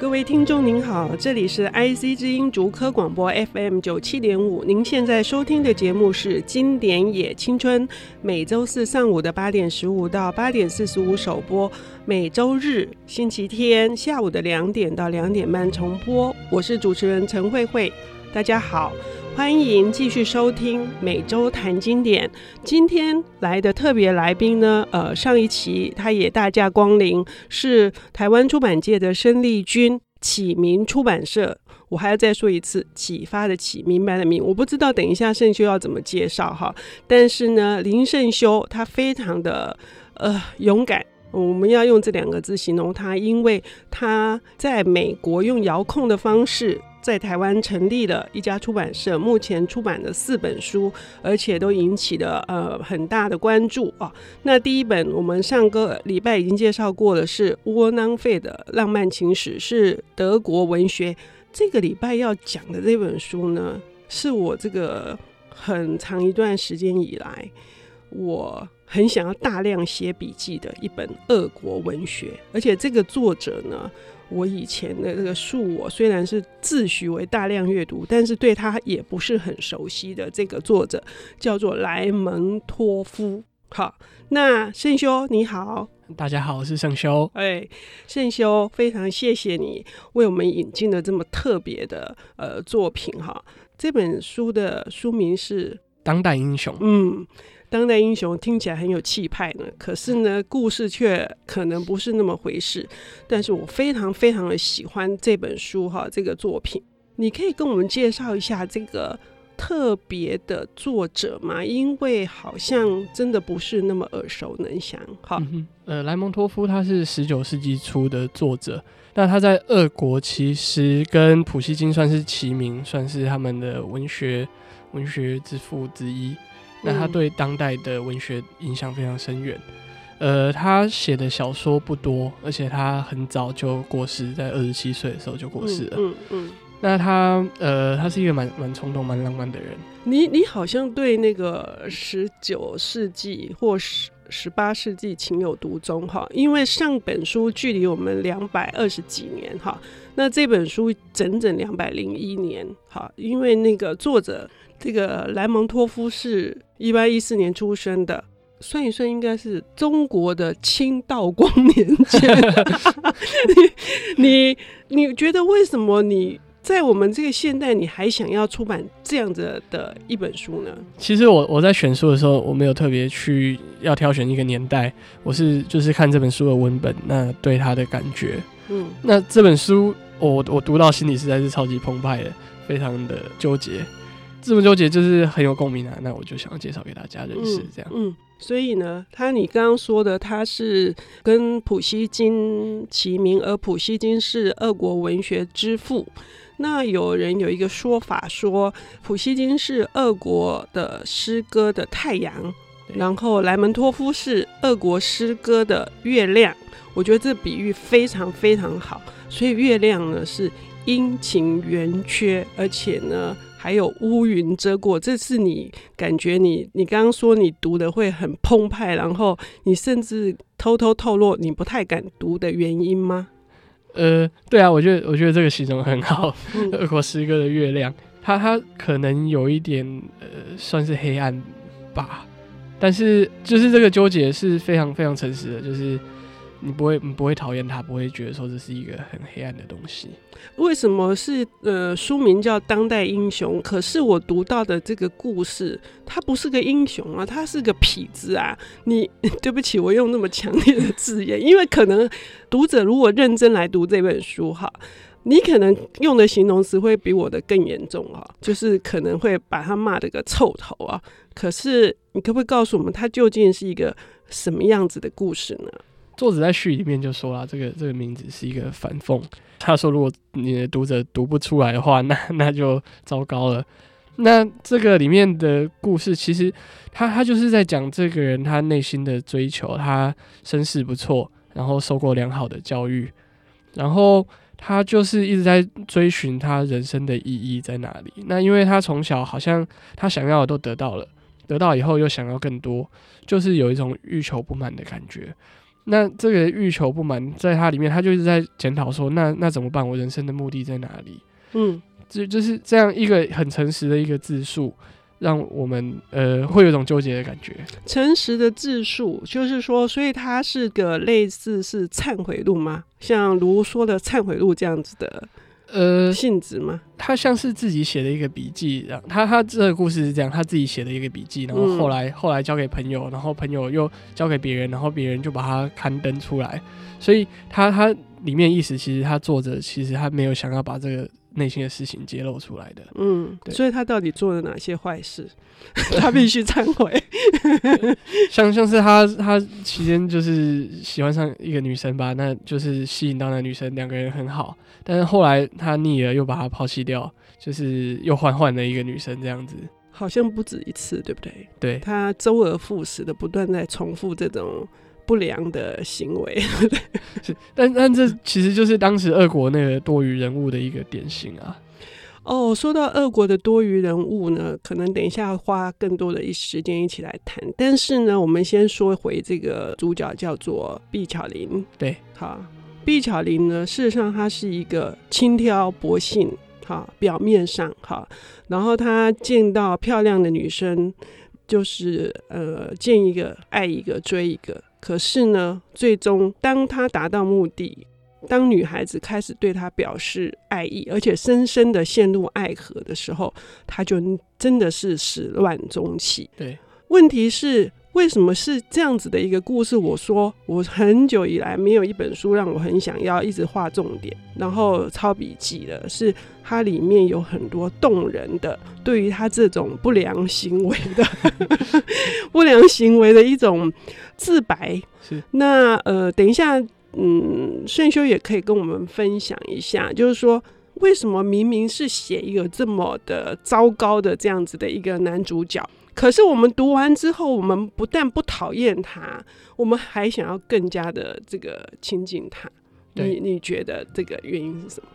各位听众您好，这里是 IC 之音竹科广播 FM 九七点五，您现在收听的节目是《经典野青春》，每周四上午的八点十五到八点四十五首播，每周日、星期天下午的两点到两点半重播。我是主持人陈慧慧，大家好。欢迎继续收听每周谈经典。今天来的特别来宾呢，呃，上一期他也大驾光临，是台湾出版界的生力军启明出版社。我还要再说一次，启发的启，明白的明。我不知道等一下圣修要怎么介绍哈，但是呢，林圣修他非常的呃勇敢。我们要用这两个字形容他，因为他在美国用遥控的方式。在台湾成立了一家出版社，目前出版了四本书，而且都引起了呃很大的关注啊。那第一本我们上个礼拜已经介绍过的是窝囊废的浪漫情史，是德国文学。这个礼拜要讲的这本书呢，是我这个很长一段时间以来，我很想要大量写笔记的一本俄国文学，而且这个作者呢。我以前的这个恕，我虽然是自诩为大量阅读，但是对他也不是很熟悉的。这个作者叫做莱蒙托夫。好，那圣修你好，大家好，我是圣修。哎，圣修，非常谢谢你为我们引进了这么特别的呃作品哈。这本书的书名是《当代英雄》。嗯。当代英雄听起来很有气派呢，可是呢，故事却可能不是那么回事。但是我非常非常的喜欢这本书哈，这个作品，你可以跟我们介绍一下这个特别的作者吗？因为好像真的不是那么耳熟能详。哈、嗯，呃，莱蒙托夫他是十九世纪初的作者，那他在俄国其实跟普希金算是齐名，算是他们的文学文学之父之一。那他对当代的文学影响非常深远，呃，他写的小说不多，而且他很早就过世，在二十七岁的时候就过世了。嗯嗯。嗯，那他呃，他是一个蛮蛮冲动、蛮浪漫的人。你你好像对那个十九世纪或十十八世纪情有独钟哈，因为上本书距离我们两百二十几年哈，那这本书整整两百零一年哈，因为那个作者。这个莱蒙托夫是一八一四年出生的，算一算应该是中国的清道光年间。你你你觉得为什么你在我们这个现代，你还想要出版这样子的一本书呢？其实我我在选书的时候，我没有特别去要挑选一个年代，我是就是看这本书的文本，那对他的感觉。嗯，那这本书我我读到心里实在是超级澎湃的，非常的纠结。这么纠结就是很有共鸣啊，那我就想要介绍给大家认识这样。嗯，嗯，所以呢，他你刚刚说的他是跟普希金齐名，而普希金是俄国文学之父。那有人有一个说法说，普希金是俄国的诗歌的太阳，然后莱蒙托夫是俄国诗歌的月亮。我觉得这比喻非常非常好。所以月亮呢是阴晴圆缺，而且呢。还有乌云遮过，这是你感觉你你刚刚说你读的会很澎湃，然后你甚至偷偷透露你不太敢读的原因吗？呃，对啊，我觉得我觉得这个形容很好。嗯、俄国诗歌的月亮，它它可能有一点呃，算是黑暗吧，但是就是这个纠结是非常非常诚实的，就是。你不会，你不会讨厌他，不会觉得说这是一个很黑暗的东西。为什么是呃书名叫《当代英雄》？可是我读到的这个故事，他不是个英雄啊，他是个痞子啊！你 对不起，我用那么强烈的字眼，因为可能读者如果认真来读这本书哈，你可能用的形容词会比我的更严重啊，就是可能会把他骂得个臭头啊。可是你可不可以告诉我们，他究竟是一个什么样子的故事呢？作者在序里面就说了，这个这个名字是一个反讽。他说，如果你的读者读不出来的话，那那就糟糕了。那这个里面的故事，其实他他就是在讲这个人他内心的追求。他身世不错，然后受过良好的教育，然后他就是一直在追寻他人生的意义在哪里。那因为他从小好像他想要的都得到了，得到以后又想要更多，就是有一种欲求不满的感觉。那这个欲求不满，在他里面，他就一直在检讨说，那那怎么办？我人生的目的在哪里？嗯，就就是这样一个很诚实的一个自述，让我们呃会有一种纠结的感觉。诚实的自述，就是说，所以它是个类似是忏悔录吗？像卢说的忏悔录这样子的。呃，性质吗？他像是自己写的一个笔记，然后他他这个故事是这样，他自己写的一个笔记，然后后来、嗯、后来交给朋友，然后朋友又交给别人，然后别人就把它刊登出来，所以他他里面意思其实他作者其实他没有想要把这个。内心的事情揭露出来的，嗯，所以他到底做了哪些坏事？他必须忏悔。像像是他他期间就是喜欢上一个女生吧，那就是吸引到那女生，两个人很好，但是后来他腻了，又把她抛弃掉，就是又换换了一个女生这样子，好像不止一次，对不对？对，他周而复始的不断在重复这种。不良的行为 是，但但这其实就是当时俄国那个多余人物的一个典型啊。哦，说到俄国的多余人物呢，可能等一下花更多的一时间一起来谈。但是呢，我们先说回这个主角叫做毕巧琳。对，好，毕巧琳呢，事实上她是一个轻佻薄幸，好，表面上好，然后她见到漂亮的女生，就是呃，见一个爱一个追一个。可是呢，最终当他达到目的，当女孩子开始对他表示爱意，而且深深的陷入爱河的时候，他就真的是始乱终弃。对，问题是为什么是这样子的一个故事？我说我很久以来没有一本书让我很想要一直画重点，然后抄笔记的，是它里面有很多动人的对于他这种不良行为的 不良行为的一种。自白是那呃，等一下，嗯，顺修也可以跟我们分享一下，就是说为什么明明是写一个这么的糟糕的这样子的一个男主角，可是我们读完之后，我们不但不讨厌他，我们还想要更加的这个亲近他。你你觉得这个原因是什么？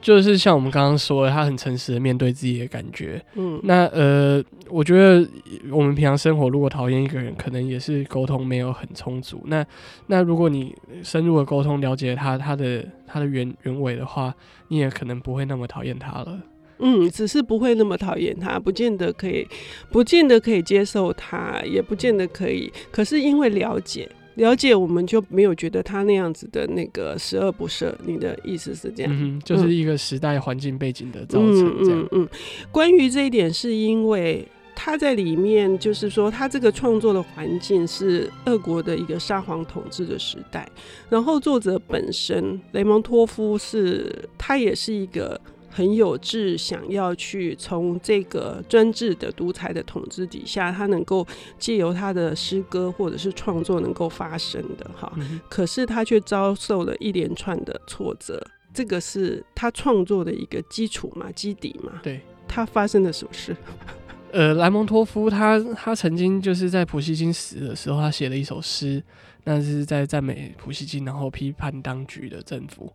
就是像我们刚刚说的，他很诚实的面对自己的感觉。嗯，那呃，我觉得我们平常生活如果讨厌一个人，可能也是沟通没有很充足。那那如果你深入的沟通，了解他他的他的原原委的话，你也可能不会那么讨厌他了。嗯，只是不会那么讨厌他，不见得可以，不见得可以接受他，也不见得可以。可是因为了解。了解，我们就没有觉得他那样子的那个十恶不赦。你的意思是这样？嗯，就是一个时代环境背景的造成这样。嗯，嗯，嗯，关于这一点，是因为他在里面，就是说他这个创作的环境是俄国的一个沙皇统治的时代，然后作者本身雷蒙托夫是，他也是一个。很有志，想要去从这个专制的独裁的统治底下，他能够借由他的诗歌或者是创作能够发声的哈。嗯、可是他却遭受了一连串的挫折，这个是他创作的一个基础嘛，基底嘛。对，他发生了什么事？呃，莱蒙托夫他他曾经就是在普希金死的时候，他写了一首诗，那是在赞美普希金，然后批判当局的政府。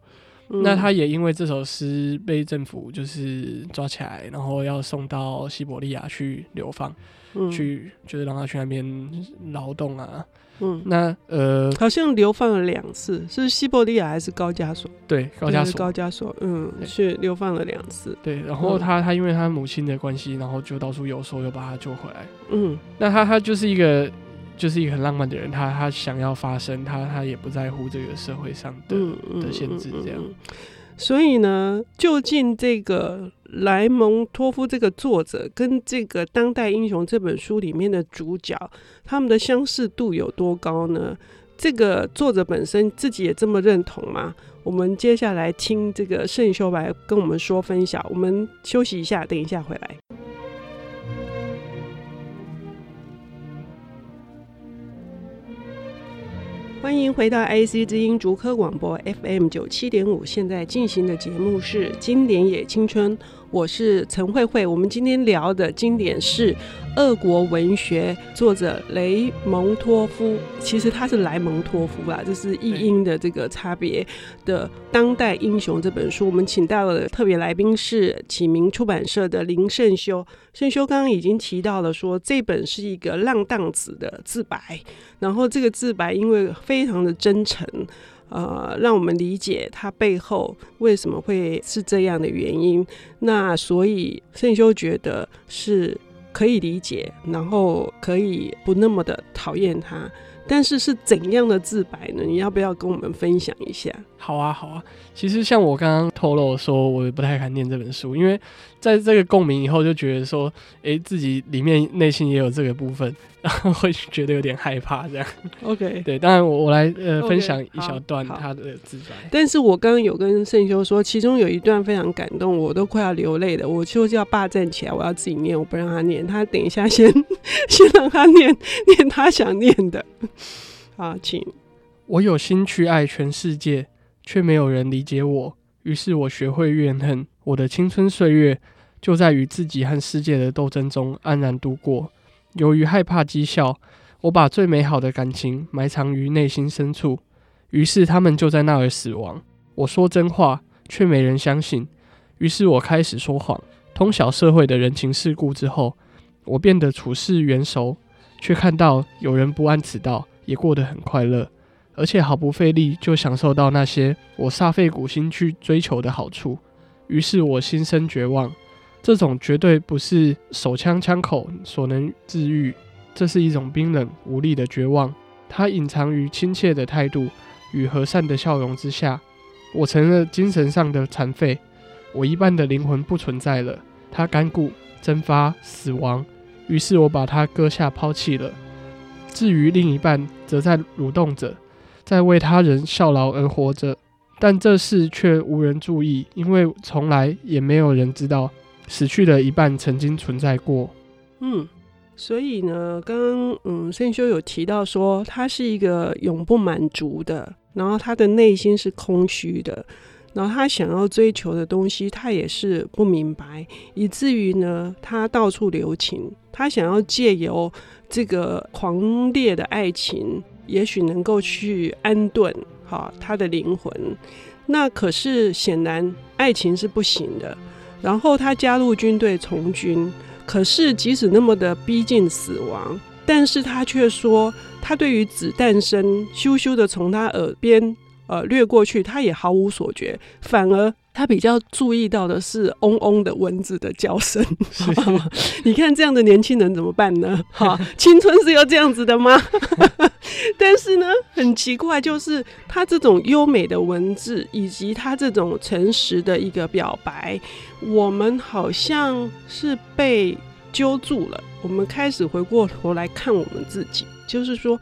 那他也因为这首诗被政府就是抓起来，然后要送到西伯利亚去流放，嗯、去就是让他去那边劳动啊。嗯，那呃，好像流放了两次，是西伯利亚还是高加索？对，高加索，高加索，嗯，去流放了两次。对，然后他他因为他母亲的关系，然后就到处游说，又把他救回来。嗯，那他他就是一个。就是一个很浪漫的人，他他想要发生，他他也不在乎这个社会上的、嗯、的限制，这样。所以呢，究竟这个莱蒙托夫这个作者跟这个《当代英雄》这本书里面的主角，他们的相似度有多高呢？这个作者本身自己也这么认同吗？我们接下来听这个圣修白跟我们说分享。我们休息一下，等一下回来。欢迎回到 IC 之音竹科广播 FM 九七点五，现在进行的节目是《经典也青春》，我是陈慧慧。我们今天聊的经典是俄国文学作者雷蒙托夫，其实他是莱蒙托夫啦，这是译音的这个差别的《当代英雄》这本书。我们请到了特别来宾是启明出版社的林圣修。圣修刚刚已经提到了说，这本是一个浪荡子的自白，然后这个自白因为非常的真诚。呃，让我们理解他背后为什么会是这样的原因。那所以圣修觉得是可以理解，然后可以不那么的讨厌他。但是是怎样的自白呢？你要不要跟我们分享一下？好啊，好啊。其实像我刚刚透露说，我也不太敢念这本书，因为在这个共鸣以后，就觉得说，哎、欸，自己里面内心也有这个部分。然 后会觉得有点害怕，这样。OK，对，当然我我来呃 okay, 分享一小段他的自白。但是我刚刚有跟圣修说，其中有一段非常感动，我都快要流泪了。我就叫霸站起来，我要自己念，我不让他念。他等一下先 先让他念念他想念的。好，请。我有心去爱全世界，却没有人理解我。于是我学会怨恨。我的青春岁月就在与自己和世界的斗争中安然度过。由于害怕讥笑，我把最美好的感情埋藏于内心深处，于是他们就在那儿死亡。我说真话，却没人相信，于是我开始说谎。通晓社会的人情世故之后，我变得处事圆熟，却看到有人不按此道，也过得很快乐，而且毫不费力就享受到那些我煞费苦心去追求的好处。于是我心生绝望。这种绝对不是手枪枪口所能治愈，这是一种冰冷无力的绝望。它隐藏于亲切的态度与和善的笑容之下。我成了精神上的残废，我一半的灵魂不存在了，它干固、蒸发、死亡。于是我把它割下抛弃了。至于另一半，则在蠕动着，在为他人效劳而活着。但这事却无人注意，因为从来也没有人知道。死去的一半曾经存在过，嗯，所以呢，刚刚嗯，圣修有提到说，他是一个永不满足的，然后他的内心是空虚的，然后他想要追求的东西，他也是不明白，以至于呢，他到处留情，他想要借由这个狂烈的爱情，也许能够去安顿好他的灵魂，那可是显然爱情是不行的。然后他加入军队从军，可是即使那么的逼近死亡，但是他却说，他对于子弹声咻咻的从他耳边呃掠过去，他也毫无所觉，反而。他比较注意到的是嗡嗡的蚊子的叫声，你看这样的年轻人怎么办呢？哈，青春是要这样子的吗？但是呢，很奇怪，就是他这种优美的文字，以及他这种诚实的一个表白，我们好像是被揪住了。我们开始回过头来看我们自己，就是说，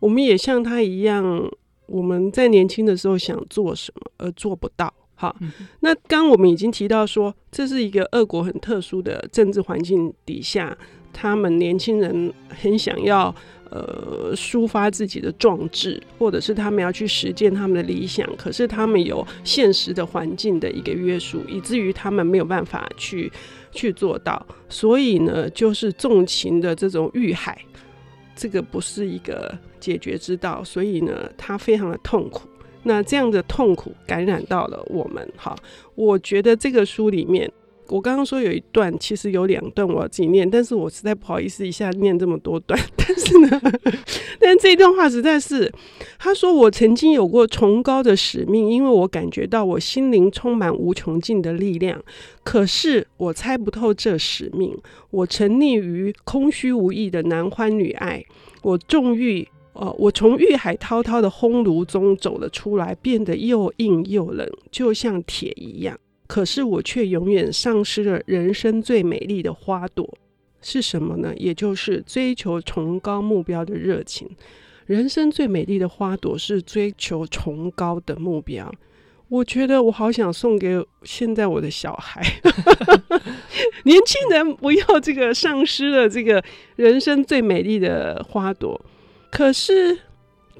我们也像他一样，我们在年轻的时候想做什么而做不到。好，那刚我们已经提到说，这是一个俄国很特殊的政治环境底下，他们年轻人很想要呃抒发自己的壮志，或者是他们要去实践他们的理想，可是他们有现实的环境的一个约束，以至于他们没有办法去去做到，所以呢，就是纵情的这种欲海，这个不是一个解决之道，所以呢，他非常的痛苦。那这样的痛苦感染到了我们，哈，我觉得这个书里面，我刚刚说有一段，其实有两段我要自己念，但是我实在不好意思一下念这么多段，但是呢，但这段话实在是，他说我曾经有过崇高的使命，因为我感觉到我心灵充满无穷尽的力量，可是我猜不透这使命，我沉溺于空虚无益的男欢女爱，我纵欲。哦，我从玉海滔滔的烘炉中走了出来，变得又硬又冷，就像铁一样。可是我却永远丧失了人生最美丽的花朵，是什么呢？也就是追求崇高目标的热情。人生最美丽的花朵是追求崇高的目标。我觉得我好想送给现在我的小孩，年轻人不要这个丧失了这个人生最美丽的花朵。可是，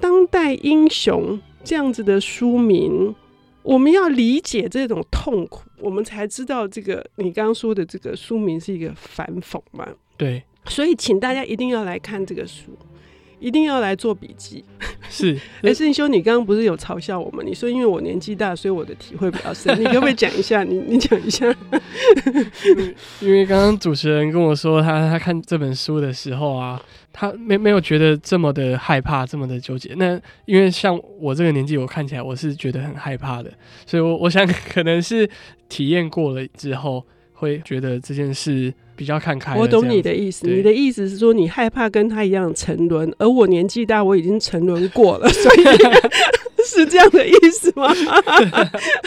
当代英雄这样子的书名，我们要理解这种痛苦，我们才知道这个你刚刚说的这个书名是一个反讽嘛？对，所以请大家一定要来看这个书。一定要来做笔记。是，哎，圣修，你刚刚不是有嘲笑我吗？你说因为我年纪大，所以我的体会比较深。你可不可以讲一下？你你讲一下。因为刚刚主持人跟我说他，他他看这本书的时候啊，他没没有觉得这么的害怕，这么的纠结。那因为像我这个年纪，我看起来我是觉得很害怕的，所以我我想可能是体验过了之后，会觉得这件事。比较看开，我懂你的意思。你的意思是说，你害怕跟他一样沉沦，而我年纪大，我已经沉沦过了，所以 是这样的意思吗？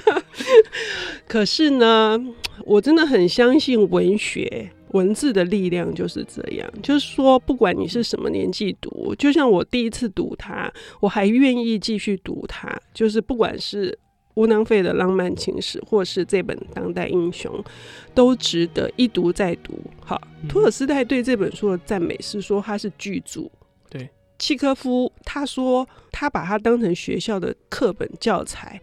可是呢，我真的很相信文学文字的力量就是这样。就是说，不管你是什么年纪读，就像我第一次读它，我还愿意继续读它。就是不管是。窝囊废的浪漫情史，或是这本当代英雄，都值得一读再读。好，托尔斯泰对这本书的赞美是说他是巨著。对，契科夫他说他把它当成学校的课本教材，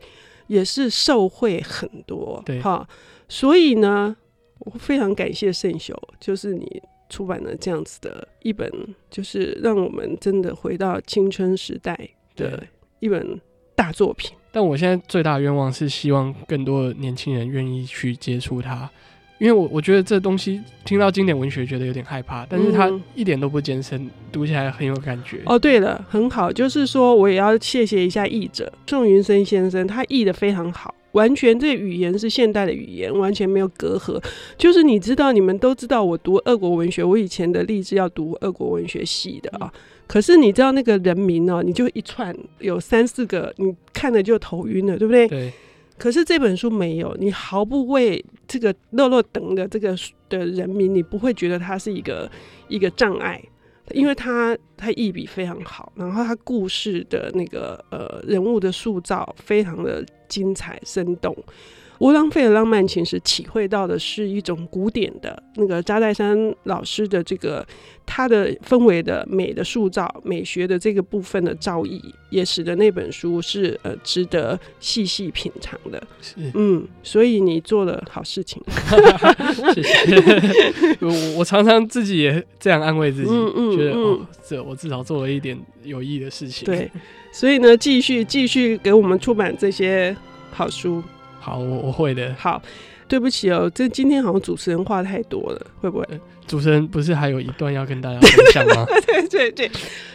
也是受惠很多。对，哈，所以呢，我非常感谢圣修，就是你出版了这样子的一本，就是让我们真的回到青春时代的一本大作品。但我现在最大的愿望是希望更多的年轻人愿意去接触它，因为我我觉得这东西听到经典文学觉得有点害怕，但是它一点都不艰深，读起来很有感觉。哦，对了，很好，就是说我也要谢谢一下译者宋云生先生，他译的非常好，完全这语言是现代的语言，完全没有隔阂。就是你知道，你们都知道我读俄国文学，我以前的立志要读俄国文学系的啊。可是你知道那个人名哦，你就一串有三四个，你看了就头晕了，对不对？对。可是这本书没有，你毫不为这个落落等的这个的人名，你不会觉得它是一个一个障碍，因为他他一笔非常好，然后他故事的那个呃人物的塑造非常的精彩生动。窝囊废的浪漫情史体会到的是一种古典的那个扎代山老师的这个他的氛围的美的塑造，美学的这个部分的造诣，也使得那本书是呃值得细细品尝的。是，嗯，所以你做了好事情，谢谢。我我常常自己也这样安慰自己，嗯嗯，觉得哦，这我至少做了一点有益的事情。对，所以呢，继续继续给我们出版这些好书。好，我我会的。好，对不起哦，这今天好像主持人话太多了，会不会？主持人不是还有一段要跟大家分享吗？对对对，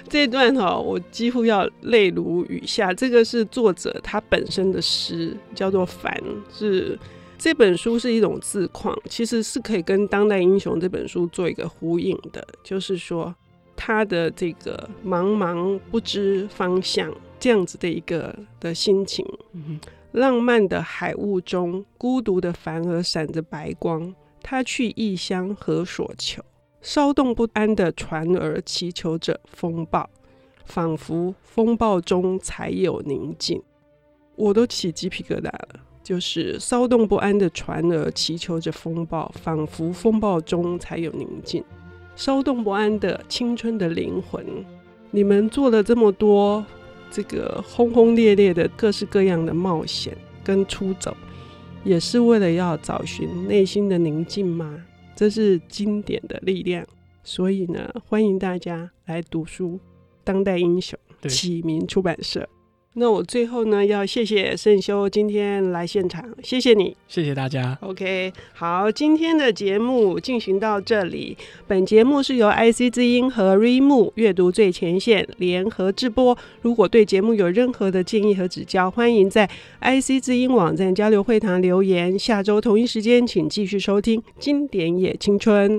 这一段哈，我几乎要泪如雨下。这个是作者他本身的诗，叫做《凡》，是这本书是一种自况，其实是可以跟《当代英雄》这本书做一个呼应的，就是说他的这个茫茫不知方向这样子的一个的心情。嗯浪漫的海雾中，孤独的帆儿闪着白光。他去异乡何所求？骚动不安的船儿祈求着风暴，仿佛风暴中才有宁静。我都起鸡皮疙瘩了。就是骚动不安的船儿祈求着风暴，仿佛风暴中才有宁静。骚动不安的青春的灵魂，你们做了这么多。这个轰轰烈烈的各式各样的冒险跟出走，也是为了要找寻内心的宁静吗？这是经典的力量。所以呢，欢迎大家来读书，《当代英雄》启明出版社。那我最后呢，要谢谢圣修今天来现场，谢谢你，谢谢大家。OK，好，今天的节目进行到这里。本节目是由 IC 之音和 Readmoo 阅读最前线联合制播。如果对节目有任何的建议和指教，欢迎在 IC 之音网站交流会堂留言。下周同一时间，请继续收听《经典也青春》。